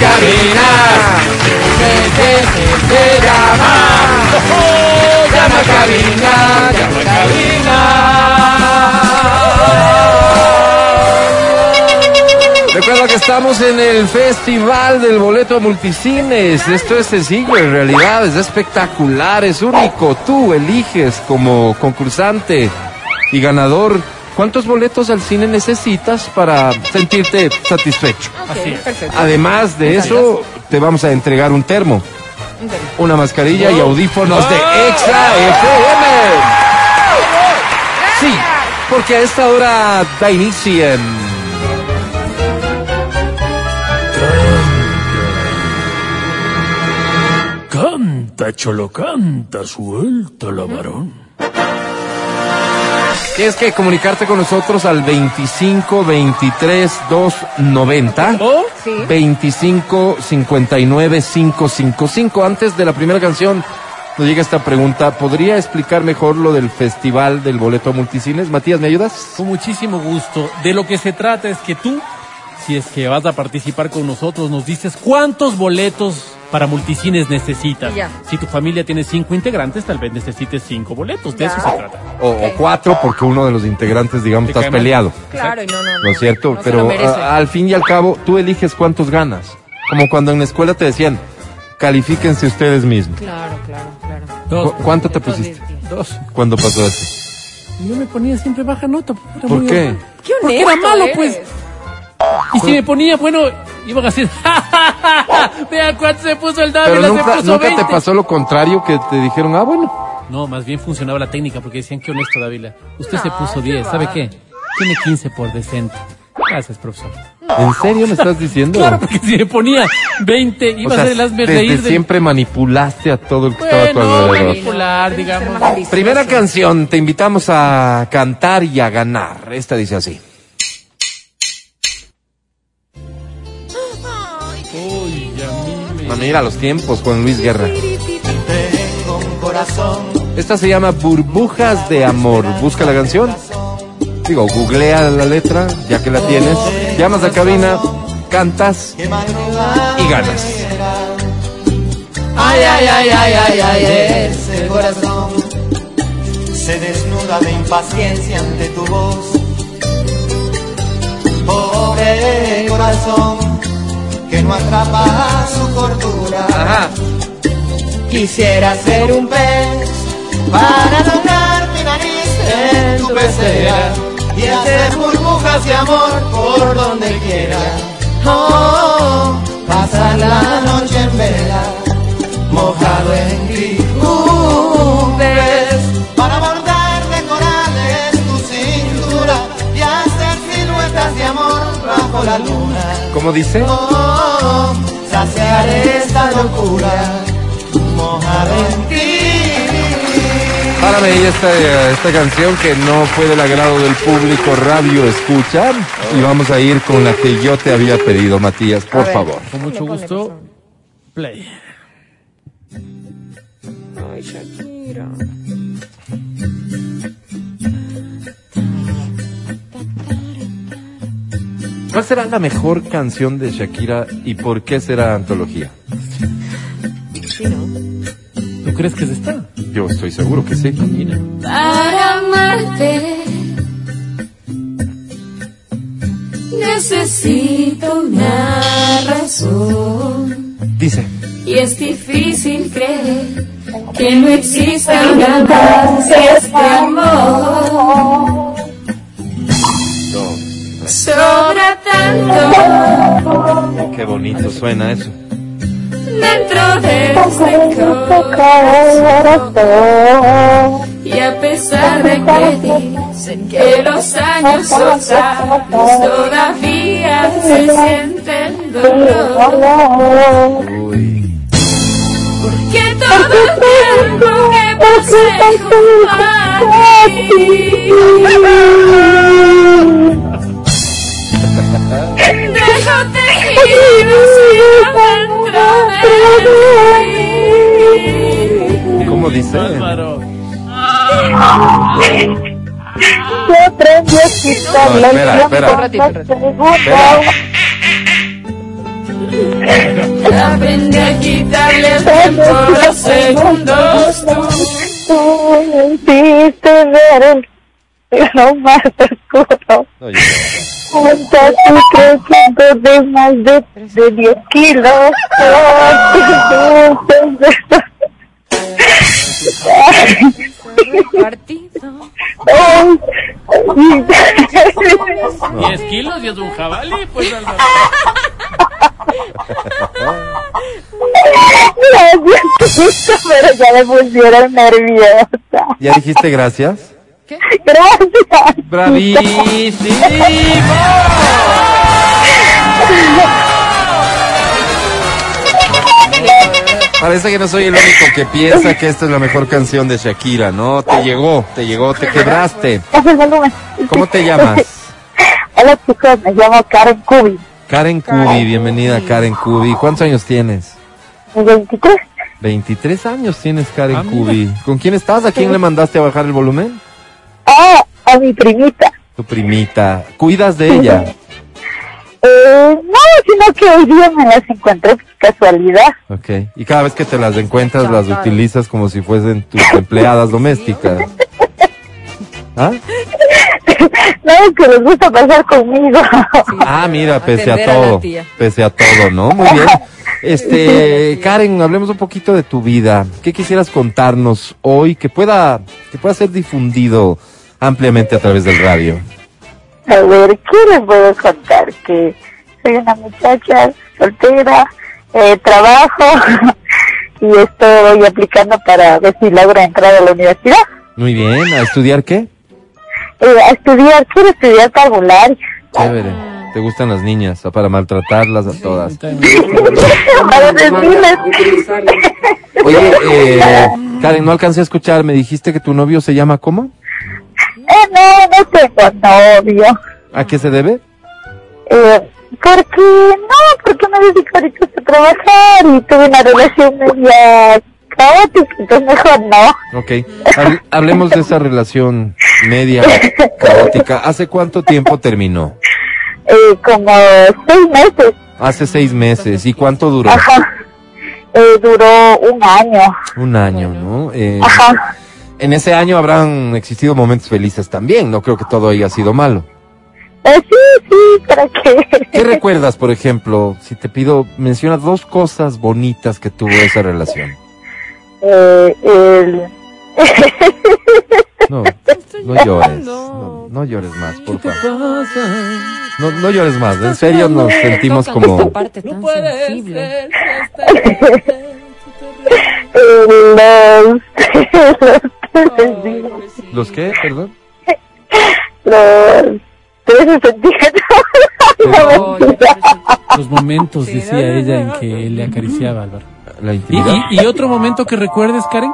cabina. Se llama. Llama a cabina, llama cabina. Recuerda que estamos en el Festival del Boleto Multicines. Esto es sencillo, en realidad es espectacular, es único. Tú eliges como concursante y ganador cuántos boletos al cine necesitas para sentirte satisfecho. Perfecto. Además de eso, te vamos a entregar un termo, una mascarilla y audífonos de Extra FM. Sí, porque a esta hora da inicio en... Canta, cholo, canta, suelta la varón. Tienes que comunicarte con nosotros al 25 23 290 ¿Oh? Sí. 25 59 555. Antes de la primera canción nos llega esta pregunta. ¿Podría explicar mejor lo del festival del boleto multicines? Matías, ¿me ayudas? Con muchísimo gusto. De lo que se trata es que tú, si es que vas a participar con nosotros, nos dices cuántos boletos para multicines necesitas. Ya. Si tu familia tiene cinco integrantes, tal vez necesites cinco boletos. De Ya. eso se trata. O, o cuatro, porque uno de los integrantes, digamos, estás peleado. Claro, y no, no, no. ¿No es cierto? No Pero a- al fin y al cabo, tú eliges cuántos ganas. Como cuando en la escuela te decían, califíquense ustedes mismos. Claro, claro, claro. Dos. ¿Cu- ¿Cuánto te Dos pusiste? Dos. ¿Cuándo pasó eso? Yo me ponía siempre baja nota. era ¿Por muy- qué? Qué Porque era malo, eres. pues. Y si me ponía, bueno, iban a decir, ¡Ja, ja, ja, ja! Vea cuánto se puso el Pero Dávila, se nunca, puso nunca 20. te pasó lo contrario, que te dijeron, ah, bueno. No, más bien funcionaba la técnica porque decían que honesto, Dávila. Usted se No, puso qué 10, ¿sabe qué? Tiene 15 por decente. Gracias, profesor. ¿En serio me estás diciendo? Claro, porque si me ponía 20, O iba sea, a hacer el hazme desde reír de... siempre manipulaste a todo el que estaba a tu Bueno, alrededor. manipular, digamos. Primera canción, te invitamos a cantar y a ganar. Esta dice así. Mira los tiempos, Juan Luis Guerra. Esta se llama Burbujas de Amor. Busca la canción. Digo, googlea la letra, ya que la tienes. Llamas a cabina, cantas y ganas. Ay, ay, ay, ay, ay, ay, ese corazón se desnuda de impaciencia ante tu voz. Pobre corazón que no atrapa su cordura. Ajá. Quisiera ser un pez para doblar mi nariz en tu pecera y hacer burbujas de amor por donde quiera. Oh, pasar la noche en vela, mojado en ti. Un pez para bordar de corales tu cintura y hacer siluetas de amor bajo la luna. ¿Cómo dice? Oh, saciar esta locura mojado en ti. Párame ahí esta, esta canción que no fue del agrado del público radio escucha. Y vamos a ir con la que yo te había pedido, Matías, por ver. favor. Con mucho gusto, play. Ay, Shakira. ¿Cuál será la mejor canción de Shakira y por qué será antología? Sí, ¿no? ¿Tú crees que es esta? Yo estoy seguro que sí. Mira. Para amarte necesito una razón Dice. y es difícil creer que no exista una más este amor. Qué bonito suena eso. dentro de este corazón y a pesar de que dicen que los años son sabios todavía se siente el dolor Uy. que todo el tiempo que pasé junto a ti dejo ¿Cómo dice? Espera, espera. Espera. Aprendí a quitarle el tiempo los segundos. Tú me hiciste ver el lo más oscuro. No, yo no. Junto a ti creciendo de más de, de 10 kilos. Oh, ay, 10 kilos y es un jabalí, pues Álvaro. Gracias, pero ya me pusieron nerviosa. ¿Ya dijiste gracias? Gracias. ¡Bravísimo! Parece que no soy el único que piensa que esta es la mejor canción de Shakira, ¿no? Te llegó, te llegó, te quebraste. Baja el volumen. ¿Cómo te llamas? Hola chicos, me llamo Karen Kubi. Karen Kubi, bienvenida Karen Kubi. ¿Cuántos años tienes? 23. 23 años tienes Karen Ah, mira. Kubi. ¿Con quién estás? ¿A quién le mandaste a bajar el volumen? Ah, a mi primita. Tu primita. ¿Cuidas de ella? Eh, no, sino que hoy día me las encontré por casualidad. Ok. Y cada vez que te las encuentras las utilizas como si fuesen tus empleadas domésticas. ¿Ah? No, es que les gusta pasar conmigo. Ah, mira, pese a Atender a la todo. Pese a todo, ¿no? Muy bien. Este, Karen, hablemos un poquito de tu vida. ¿Qué quisieras contarnos hoy que pueda, que pueda ser difundido ampliamente a través del radio? A ver, ¿qué les puedo contar? Que soy una muchacha soltera, eh, trabajo y estoy aplicando para ver si logro entrar a la universidad. Muy bien. ¿A estudiar qué? Eh, a estudiar, quiero estudiar parvularia. Chévere. ¿Te gustan las niñas? Para maltratarlas a todas. para decirles. Oye, eh, Karen, no alcancé a escuchar. Me dijiste que tu novio se llama ¿cómo? Eh, no, no tengo novio. ¿A qué se debe? Eh, porque, no, porque me dedico ahorita a trabajar y tuve una relación media caótica, entonces mejor no. Ok. Hable- hablemos de esa relación media caótica. ¿Hace cuánto tiempo terminó? Eh, como seis meses, Hace seis meses. ¿Y cuánto duró? ajá. Eh, duró un año, Un año, ¿no? Eh, ajá. en ese año habrán existido momentos felices también. No creo que todo haya sido malo. Eh, sí, sí, ¿para qué? ¿Qué recuerdas, por ejemplo? Si te pido, menciona dos cosas bonitas que tuvo esa relación. Eh, el... No, no llores. No, no llores más, por favor. No, no llores más. En serio nos sentimos como... parte tan sensible. los... los... ¿Los qué? Perdón. los... ya, Los momentos, decía no, no, ella, no, en no. que él le acariciaba, Álvaro. La ¿Y, y, y otro momento que recuerdes, Karen?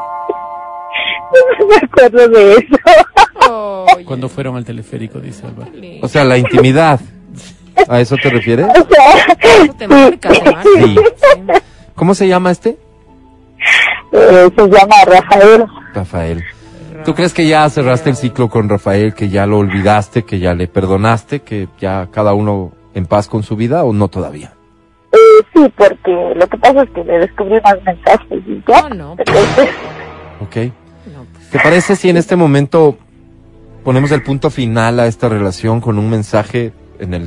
No me acuerdo de eso. Cuando fueron al teleférico, dice Álvaro. O sea, la intimidad. ¿A eso te refieres? O sea, Eso te marca, te marca. Sí. Sí. ¿Cómo se llama este? eh, se llama Rafael. Rafael. ¿Tú crees que ya cerraste el ciclo con Rafael, que ya lo olvidaste, que ya le perdonaste, que ya cada uno en paz con su vida o no todavía? Eh, sí, porque lo que pasa es que le descubrí unos mensajes y ya. No, no. Entonces, ¿Ok? No, pues, ¿Te parece si en este momento ponemos el punto final a esta relación con un mensaje en el,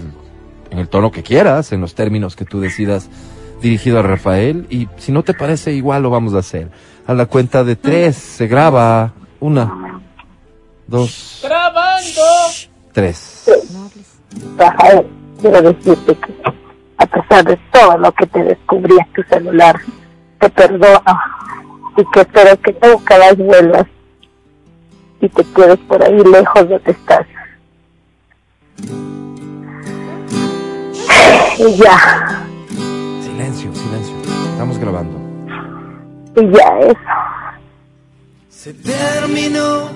en el tono que quieras, en los términos que tú decidas, dirigido a Rafael? Y si no te parece, igual lo vamos a hacer. A la cuenta de tres, se graba. Una, dos, ¡Grabando! tres. Rafael, quiero decirte que a pesar de todo lo que te descubrí en tu celular, te perdono y que espero que nunca las vuelvas y te quedes por ahí lejos donde estás. Y ya, Silencio, silencio. Estamos grabando. y ya eso. Se terminó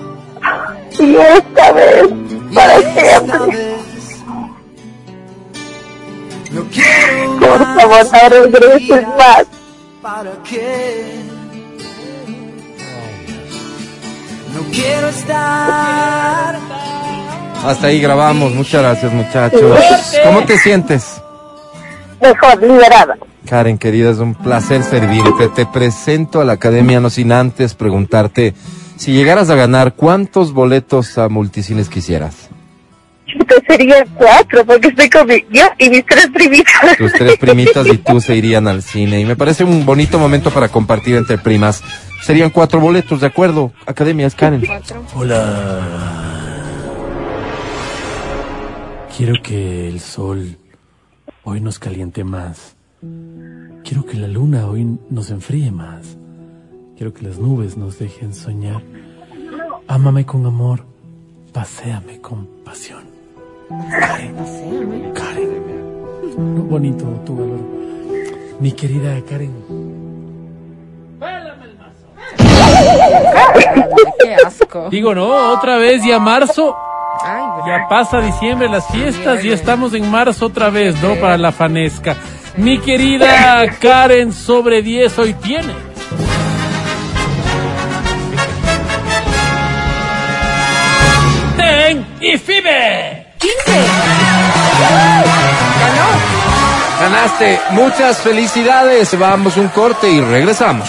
Y esta vez, para siempre. No quiero Por favor, no regreses más. ¿Para qué? Quiero estar Hasta ahí grabamos. Muchas gracias, muchachos. ¿Cómo te sientes? mejor, liberada. Karen, querida, es un placer servirte. Te presento a la academia, no sin antes preguntarte, si llegaras a ganar, ¿cuántos boletos a multicines quisieras? Entonces serían cuatro, porque estoy con mi, yo y mis tres primitas. Tus tres primitas y tú se irían al cine. Y me parece un bonito momento para compartir entre primas. Serían cuatro boletos, ¿de acuerdo? Academia, Karen. Hola. Quiero que el sol hoy nos caliente más. Quiero que la luna hoy nos enfríe más. Quiero que las nubes nos dejen soñar. Ámame con amor. Paséame con pasión. Karen. Karen. Bonito tu valor. Mi querida Karen. Digo, no, otra vez ya marzo. Ay, Ya pasa diciembre las fiestas y estamos en marzo otra vez, ¿no? Para la fanesca. Mi querida Karen sobre 10 hoy tiene. Ten y Fibe. 15. Ganaste. Muchas felicidades. Vamos un corte y regresamos.